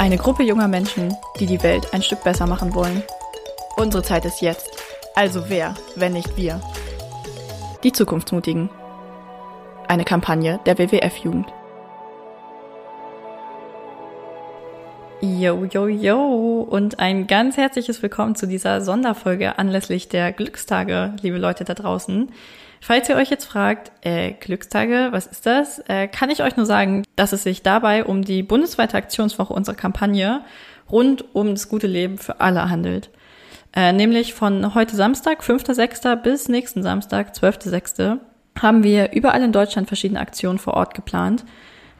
Eine Gruppe junger Menschen, die die Welt ein Stück besser machen wollen. Unsere Zeit ist jetzt. Also wer, wenn nicht wir? Die Zukunftsmutigen. Eine Kampagne der WWF-Jugend. Yo, yo, yo und ein ganz herzliches Willkommen zu dieser Sonderfolge anlässlich der Glückstage, liebe Leute da draußen. Falls ihr euch jetzt fragt, äh, Glückstage, was ist das? Äh, kann ich euch nur sagen, dass es sich dabei um die bundesweite Aktionswoche unserer Kampagne rund um das gute Leben für alle handelt. Äh, nämlich von heute Samstag, 5.6. bis nächsten Samstag, 12.6. haben wir überall in Deutschland verschiedene Aktionen vor Ort geplant.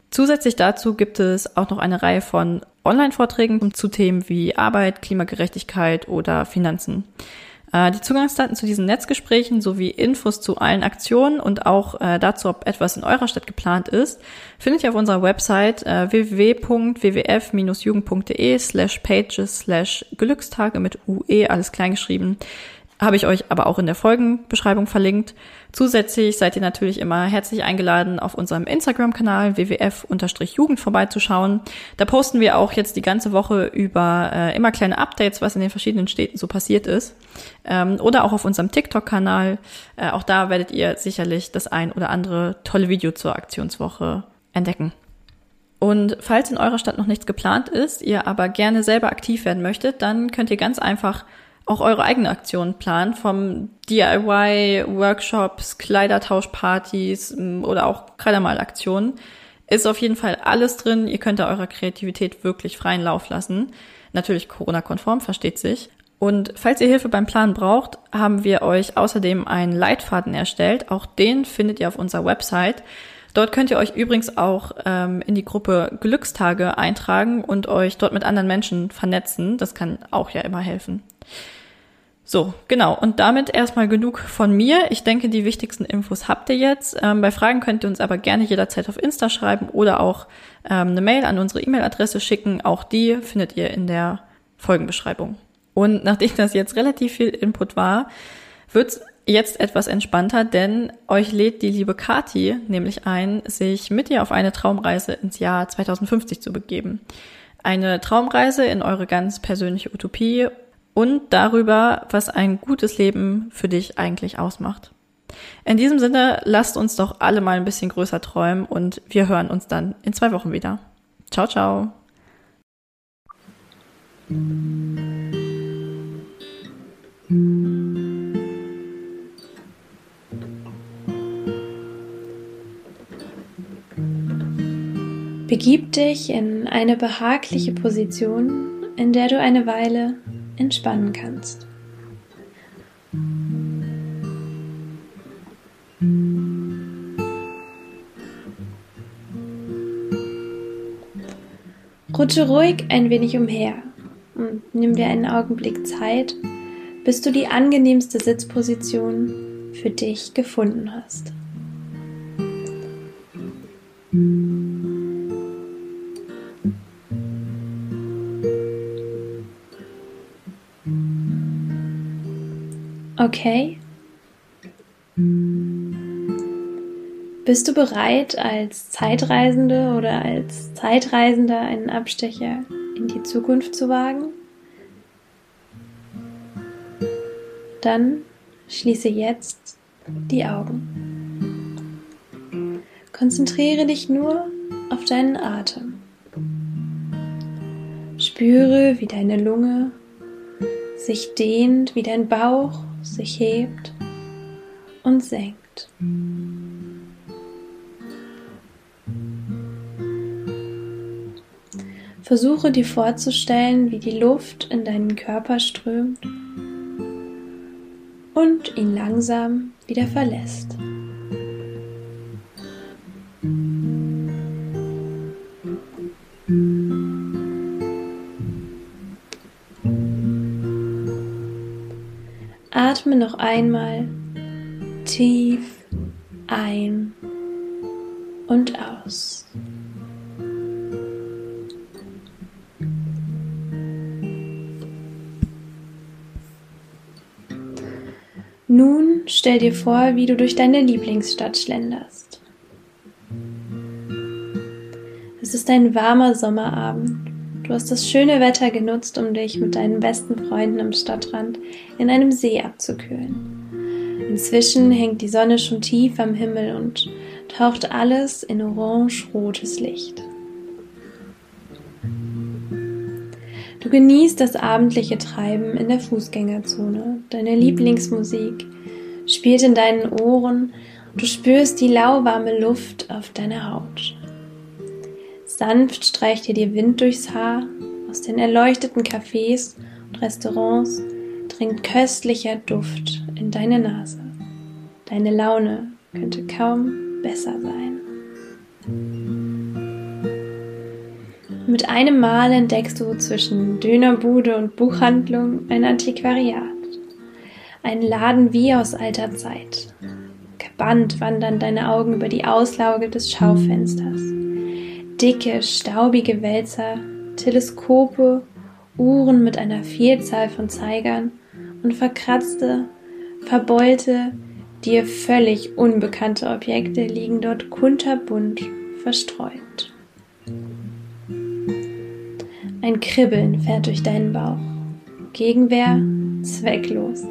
Zusätzlich dazu gibt es auch noch eine Reihe von Online-Vorträgen zu Themen wie Arbeit, Klimagerechtigkeit oder Finanzen. Äh, die Zugangsdaten zu diesen Netzgesprächen sowie Infos zu allen Aktionen und auch äh, dazu, ob etwas in eurer Stadt geplant ist, findet ihr auf unserer Website äh, www.wwf-jugend.de slash pages slash Glückstage mit UE, alles kleingeschrieben habe ich euch aber auch in der Folgenbeschreibung verlinkt. Zusätzlich seid ihr natürlich immer herzlich eingeladen, auf unserem Instagram-Kanal wwf-jugend vorbeizuschauen. Da posten wir auch jetzt die ganze Woche über äh, immer kleine Updates, was in den verschiedenen Städten so passiert ist. Ähm, oder auch auf unserem TikTok-Kanal. Äh, auch da werdet ihr sicherlich das ein oder andere tolle Video zur Aktionswoche entdecken. Und falls in eurer Stadt noch nichts geplant ist, ihr aber gerne selber aktiv werden möchtet, dann könnt ihr ganz einfach auch eure eigene Aktion planen, vom DIY, Workshops, Kleidertauschpartys mm, oder auch Kleidermalaktionen. Ist auf jeden Fall alles drin. Ihr könnt da eurer Kreativität wirklich freien Lauf lassen. Natürlich Corona-konform, versteht sich. Und falls ihr Hilfe beim Planen braucht, haben wir euch außerdem einen Leitfaden erstellt. Auch den findet ihr auf unserer Website. Dort könnt ihr euch übrigens auch ähm, in die Gruppe Glückstage eintragen und euch dort mit anderen Menschen vernetzen. Das kann auch ja immer helfen. So, genau. Und damit erstmal genug von mir. Ich denke, die wichtigsten Infos habt ihr jetzt. Ähm, bei Fragen könnt ihr uns aber gerne jederzeit auf Insta schreiben oder auch ähm, eine Mail an unsere E-Mail-Adresse schicken. Auch die findet ihr in der Folgenbeschreibung. Und nachdem das jetzt relativ viel Input war, wird's jetzt etwas entspannter, denn euch lädt die liebe Kati nämlich ein, sich mit ihr auf eine Traumreise ins Jahr 2050 zu begeben. Eine Traumreise in eure ganz persönliche Utopie und darüber, was ein gutes Leben für dich eigentlich ausmacht. In diesem Sinne, lasst uns doch alle mal ein bisschen größer träumen und wir hören uns dann in zwei Wochen wieder. Ciao, ciao. Begib dich in eine behagliche Position, in der du eine Weile entspannen kannst. Rutsche ruhig ein wenig umher und nimm dir einen Augenblick Zeit, bis du die angenehmste Sitzposition für dich gefunden hast. Okay. Bist du bereit, als Zeitreisende oder als Zeitreisender einen Abstecher in die Zukunft zu wagen? Dann schließe jetzt die Augen. Konzentriere dich nur auf deinen Atem. Spüre, wie deine Lunge sich dehnt, wie dein Bauch sich hebt und senkt. Versuche dir vorzustellen, wie die Luft in deinen Körper strömt und ihn langsam wieder verlässt. Atme noch einmal tief ein und aus. Nun stell dir vor, wie du durch deine Lieblingsstadt schlenderst. Es ist ein warmer Sommerabend. Du hast das schöne Wetter genutzt, um dich mit deinen besten Freunden am Stadtrand in einem See abzukühlen. Inzwischen hängt die Sonne schon tief am Himmel und taucht alles in orange-rotes Licht. Du genießt das abendliche Treiben in der Fußgängerzone. Deine Lieblingsmusik spielt in deinen Ohren. Du spürst die lauwarme Luft auf deiner Haut. Sanft streicht dir der Wind durchs Haar. Aus den erleuchteten Cafés und Restaurants dringt köstlicher Duft in deine Nase. Deine Laune könnte kaum besser sein. Mit einem Mal entdeckst du zwischen Dönerbude und Buchhandlung ein Antiquariat. Ein Laden wie aus alter Zeit. Gebannt wandern deine Augen über die Auslauge des Schaufensters. Dicke, staubige Wälzer, Teleskope, Uhren mit einer Vielzahl von Zeigern und verkratzte, verbeulte, dir völlig unbekannte Objekte liegen dort kunterbunt verstreut. Ein Kribbeln fährt durch deinen Bauch. Gegenwehr zwecklos.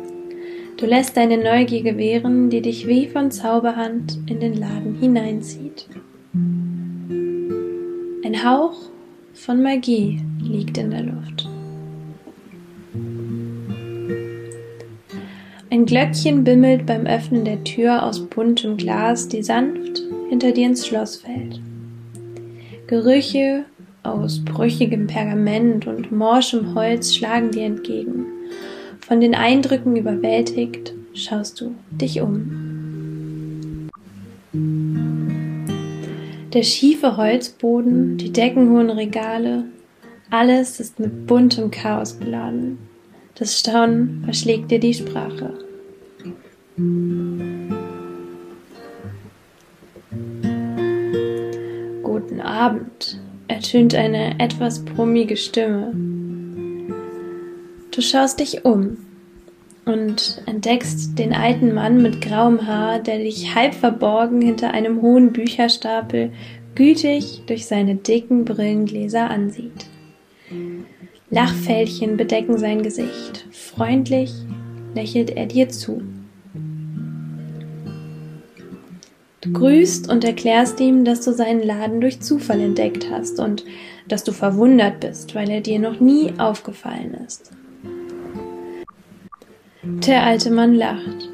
Du lässt deine Neugier gewähren, die dich wie von Zauberhand in den Laden hineinzieht. Ein Hauch von Magie liegt in der Luft. Ein Glöckchen bimmelt beim Öffnen der Tür aus buntem Glas, die sanft hinter dir ins Schloss fällt. Gerüche aus brüchigem Pergament und morschem Holz schlagen dir entgegen. Von den Eindrücken überwältigt schaust du dich um. Der schiefe Holzboden, die deckenhohen Regale, alles ist mit buntem Chaos beladen. Das Staunen verschlägt dir die Sprache. Guten Abend, ertönt eine etwas brummige Stimme. Du schaust dich um und entdeckst den alten Mann mit grauem Haar, der dich halb verborgen hinter einem hohen Bücherstapel gütig durch seine dicken Brillengläser ansieht. Lachfältchen bedecken sein Gesicht. Freundlich lächelt er dir zu. Du grüßt und erklärst ihm, dass du seinen Laden durch Zufall entdeckt hast und dass du verwundert bist, weil er dir noch nie aufgefallen ist. Der alte Mann lacht.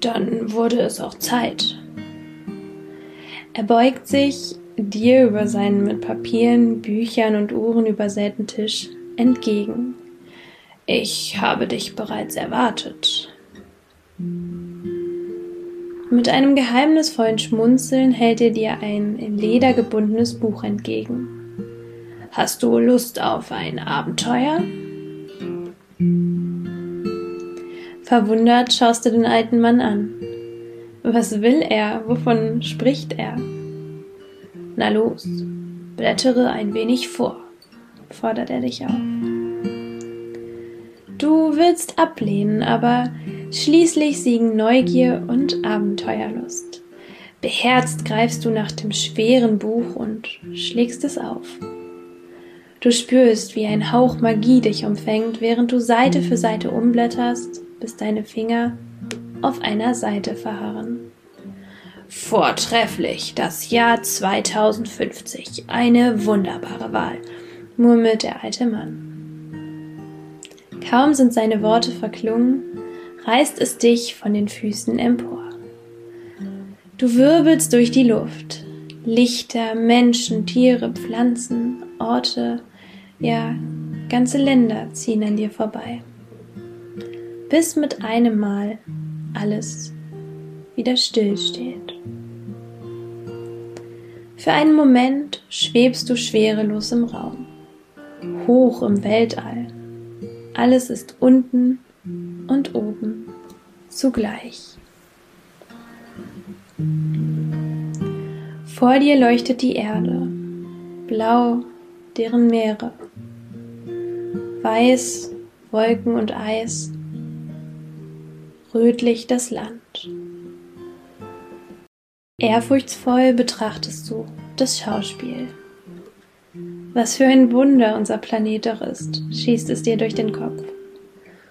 Dann wurde es auch Zeit. Er beugt sich dir über seinen mit Papieren, Büchern und Uhren übersäten Tisch entgegen. Ich habe dich bereits erwartet. Mit einem geheimnisvollen Schmunzeln hält er dir ein in Leder gebundenes Buch entgegen. Hast du Lust auf ein Abenteuer? Verwundert schaust du den alten Mann an. Was will er? Wovon spricht er? Na los, blättere ein wenig vor, fordert er dich auf. Du willst ablehnen, aber schließlich siegen Neugier und Abenteuerlust. Beherzt greifst du nach dem schweren Buch und schlägst es auf. Du spürst, wie ein Hauch Magie dich umfängt, während du Seite für Seite umblätterst, bis deine Finger auf einer Seite verharren. Vortrefflich, das Jahr 2050. Eine wunderbare Wahl, murmelt der alte Mann. Kaum sind seine Worte verklungen, reißt es dich von den Füßen empor. Du wirbelst durch die Luft. Lichter, Menschen, Tiere, Pflanzen, Orte, ja, ganze Länder ziehen an dir vorbei. Bis mit einem Mal alles wieder stillsteht. Für einen Moment schwebst du schwerelos im Raum, hoch im Weltall alles ist unten und oben zugleich. Vor dir leuchtet die Erde, blau deren Meere, weiß Wolken und Eis, rötlich das Land. Ehrfurchtsvoll betrachtest du das Schauspiel. Was für ein Wunder unser Planet doch ist, schießt es dir durch den Kopf.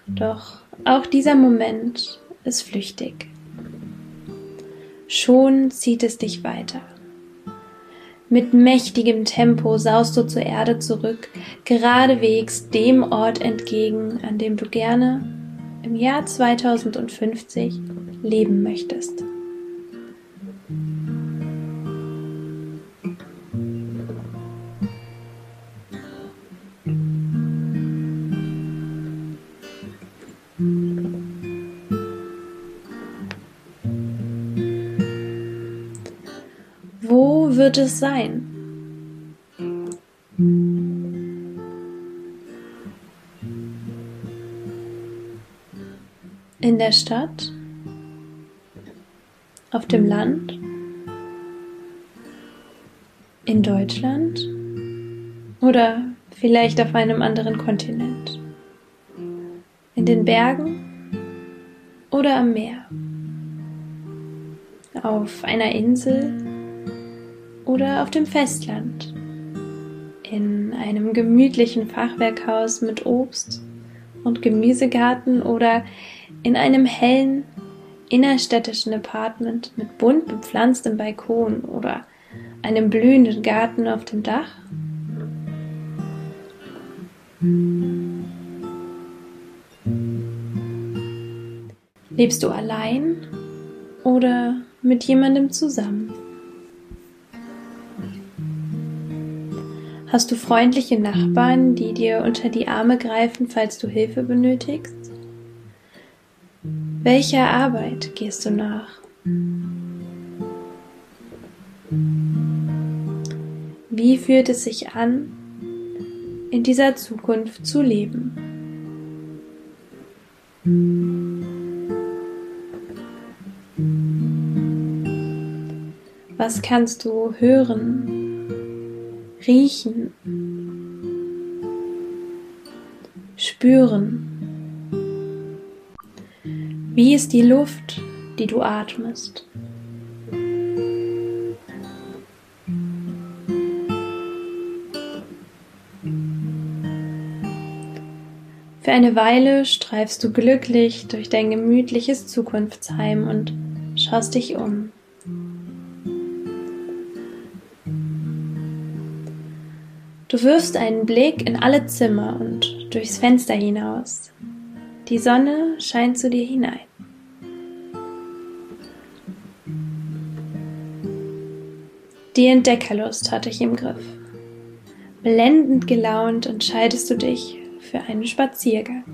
Doch auch dieser Moment ist flüchtig. Schon zieht es dich weiter. Mit mächtigem Tempo saust du zur Erde zurück, geradewegs dem Ort entgegen, an dem du gerne im Jahr 2050 leben möchtest. Wo wird es sein? Der Stadt? Auf dem Land? In Deutschland? Oder vielleicht auf einem anderen Kontinent? In den Bergen? Oder am Meer? Auf einer Insel? Oder auf dem Festland? In einem gemütlichen Fachwerkhaus mit Obst und Gemüsegarten oder in einem hellen innerstädtischen Apartment mit bunt bepflanztem Balkon oder einem blühenden Garten auf dem Dach? Lebst du allein oder mit jemandem zusammen? Hast du freundliche Nachbarn, die dir unter die Arme greifen, falls du Hilfe benötigst? Welcher Arbeit gehst du nach? Wie fühlt es sich an, in dieser Zukunft zu leben? Was kannst du hören, riechen, spüren? Wie ist die Luft, die du atmest? Für eine Weile streifst du glücklich durch dein gemütliches Zukunftsheim und schaust dich um. Du wirfst einen Blick in alle Zimmer und durchs Fenster hinaus. Die Sonne scheint zu dir hinein. Die Entdeckerlust hat dich im Griff. Blendend gelaunt entscheidest du dich für einen Spaziergang.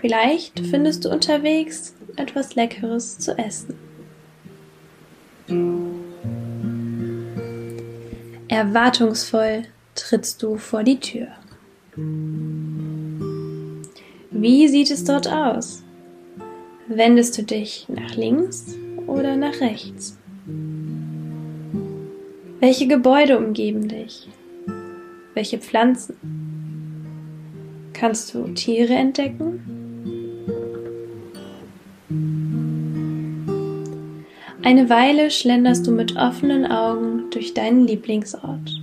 Vielleicht findest du unterwegs etwas Leckeres zu essen. Erwartungsvoll trittst du vor die Tür. Wie sieht es dort aus? Wendest du dich nach links oder nach rechts? Welche Gebäude umgeben dich? Welche Pflanzen? Kannst du Tiere entdecken? Eine Weile schlenderst du mit offenen Augen durch deinen Lieblingsort.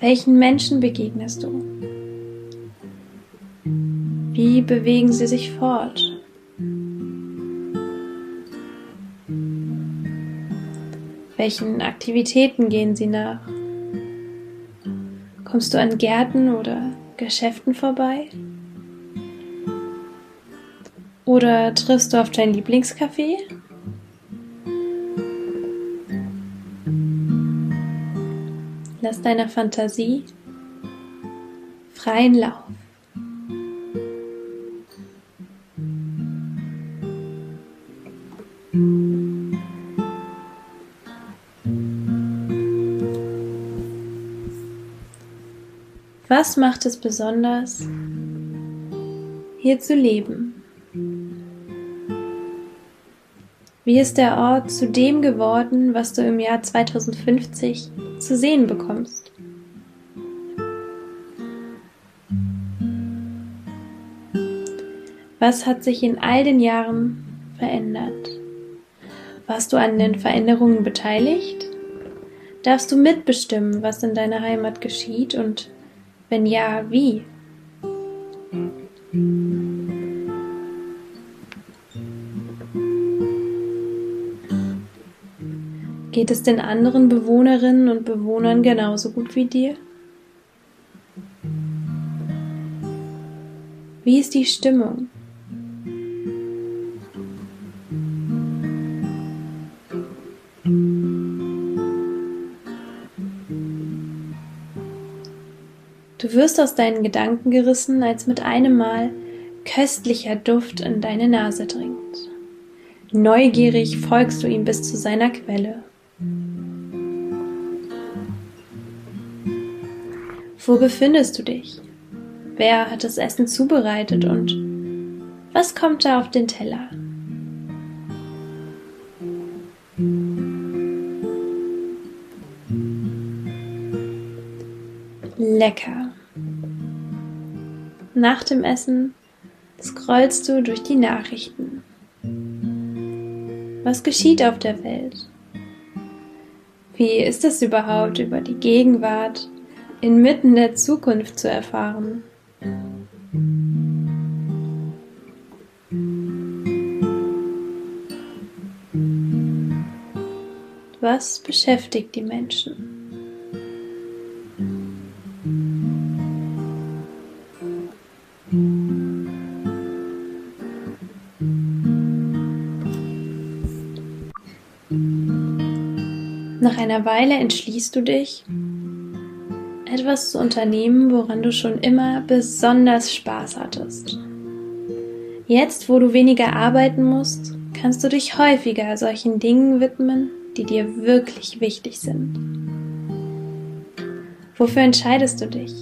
Welchen Menschen begegnest du? Wie bewegen sie sich fort? Welchen Aktivitäten gehen sie nach? Kommst du an Gärten oder Geschäften vorbei? Oder triffst du auf dein Lieblingscafé? Lass deiner Fantasie freien Lauf. Was macht es besonders, hier zu leben? Wie ist der Ort zu dem geworden, was du im Jahr 2050 zu sehen bekommst? Was hat sich in all den Jahren verändert? Warst du an den Veränderungen beteiligt? Darfst du mitbestimmen, was in deiner Heimat geschieht und wenn ja, wie? Geht es den anderen Bewohnerinnen und Bewohnern genauso gut wie dir? Wie ist die Stimmung? Du wirst aus deinen Gedanken gerissen, als mit einem Mal köstlicher Duft in deine Nase dringt. Neugierig folgst du ihm bis zu seiner Quelle. Wo befindest du dich? Wer hat das Essen zubereitet und was kommt da auf den Teller? Lecker. Nach dem Essen scrollst du durch die Nachrichten. Was geschieht auf der Welt? Wie ist es überhaupt, über die Gegenwart inmitten der Zukunft zu erfahren? Was beschäftigt die Menschen? Nach einer Weile entschließt du dich, etwas zu unternehmen, woran du schon immer besonders Spaß hattest. Jetzt, wo du weniger arbeiten musst, kannst du dich häufiger solchen Dingen widmen, die dir wirklich wichtig sind. Wofür entscheidest du dich?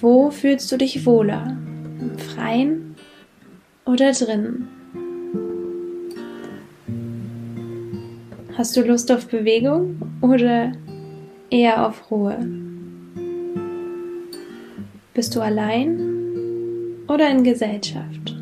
Wo fühlst du dich wohler? Im Freien oder drinnen? Hast du Lust auf Bewegung oder eher auf Ruhe? Bist du allein oder in Gesellschaft?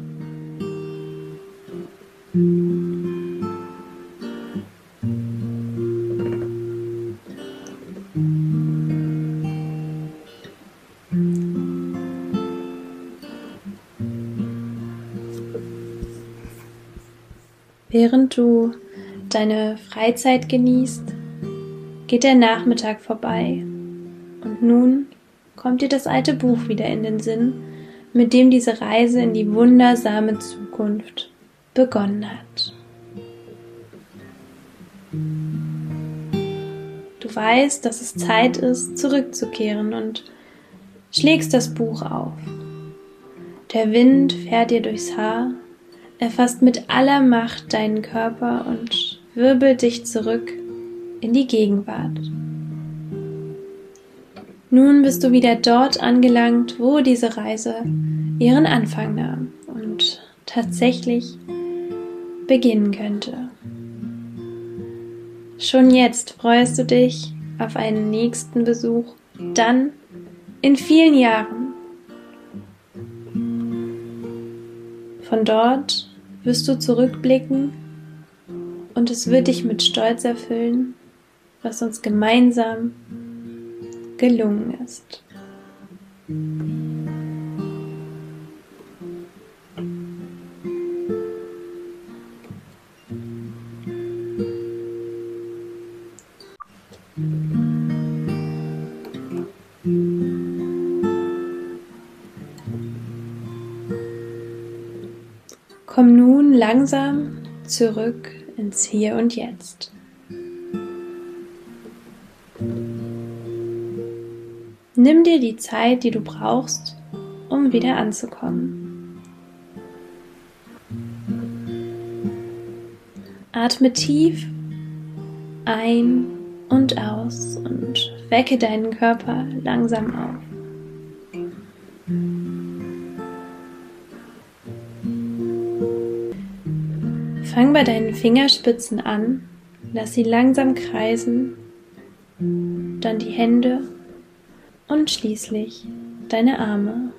Während du deine Freizeit genießt, geht der Nachmittag vorbei und nun kommt dir das alte Buch wieder in den Sinn, mit dem diese Reise in die wundersame Zukunft begonnen hat. Du weißt, dass es Zeit ist, zurückzukehren und schlägst das Buch auf. Der Wind fährt dir durchs Haar er fasst mit aller Macht deinen Körper und wirbelt dich zurück in die Gegenwart. Nun bist du wieder dort angelangt, wo diese Reise ihren Anfang nahm und tatsächlich beginnen könnte. Schon jetzt freust du dich auf einen nächsten Besuch, dann in vielen Jahren. Von dort wirst du zurückblicken und es wird dich mit Stolz erfüllen, was uns gemeinsam gelungen ist. Komm nun langsam zurück ins Hier und Jetzt. Nimm dir die Zeit, die du brauchst, um wieder anzukommen. Atme tief ein und aus und wecke deinen Körper langsam auf. Bei deinen Fingerspitzen an, lass sie langsam kreisen, dann die Hände und schließlich deine Arme.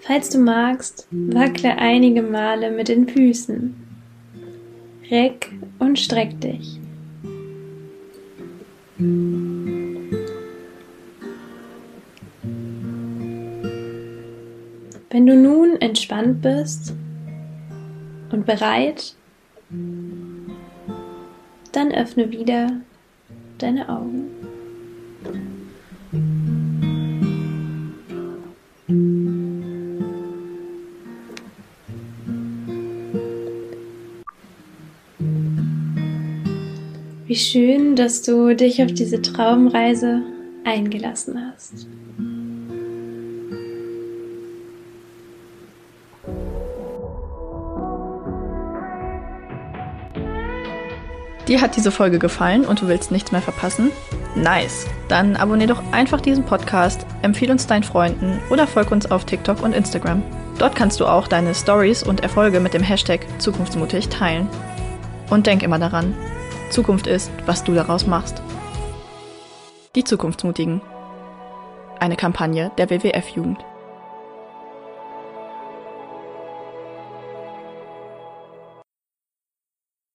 Falls du magst, wackle einige Male mit den Füßen. Reck und streck dich. Wenn du nun entspannt bist und bereit, dann öffne wieder deine Augen. Wie schön, dass du dich auf diese Traumreise eingelassen hast. Dir hat diese Folge gefallen und du willst nichts mehr verpassen? Nice! Dann abonnier doch einfach diesen Podcast, empfehle uns deinen Freunden oder folg uns auf TikTok und Instagram. Dort kannst du auch deine Stories und Erfolge mit dem Hashtag Zukunftsmutig teilen. Und denk immer daran, Zukunft ist, was du daraus machst. Die Zukunftsmutigen. Eine Kampagne der WWF-Jugend.